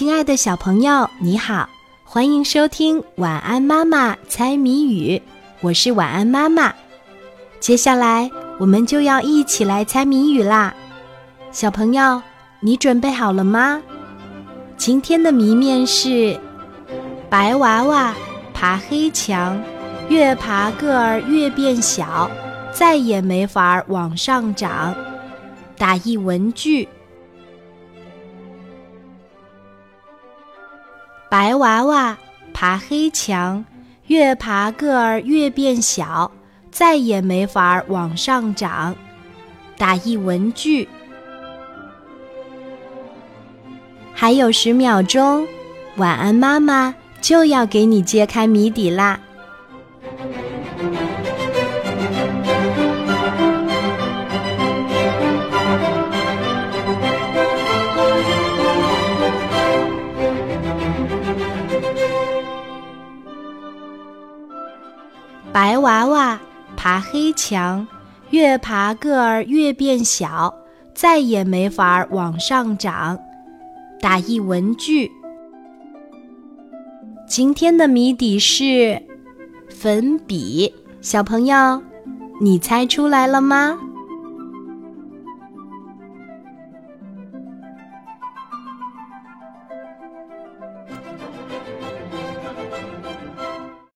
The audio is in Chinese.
亲爱的小朋友，你好，欢迎收听《晚安妈妈猜谜语》，我是晚安妈妈。接下来我们就要一起来猜谜语啦，小朋友，你准备好了吗？今天的谜面是：白娃娃爬黑墙，越爬个儿越变小，再也没法往上长。打一文具。白娃娃爬黑墙，越爬个儿越变小，再也没法往上长。打一文具。还有十秒钟，晚安妈妈就要给你揭开谜底啦。白娃娃爬黑墙，越爬个儿越变小，再也没法往上长。打一文具。今天的谜底是粉笔，小朋友，你猜出来了吗？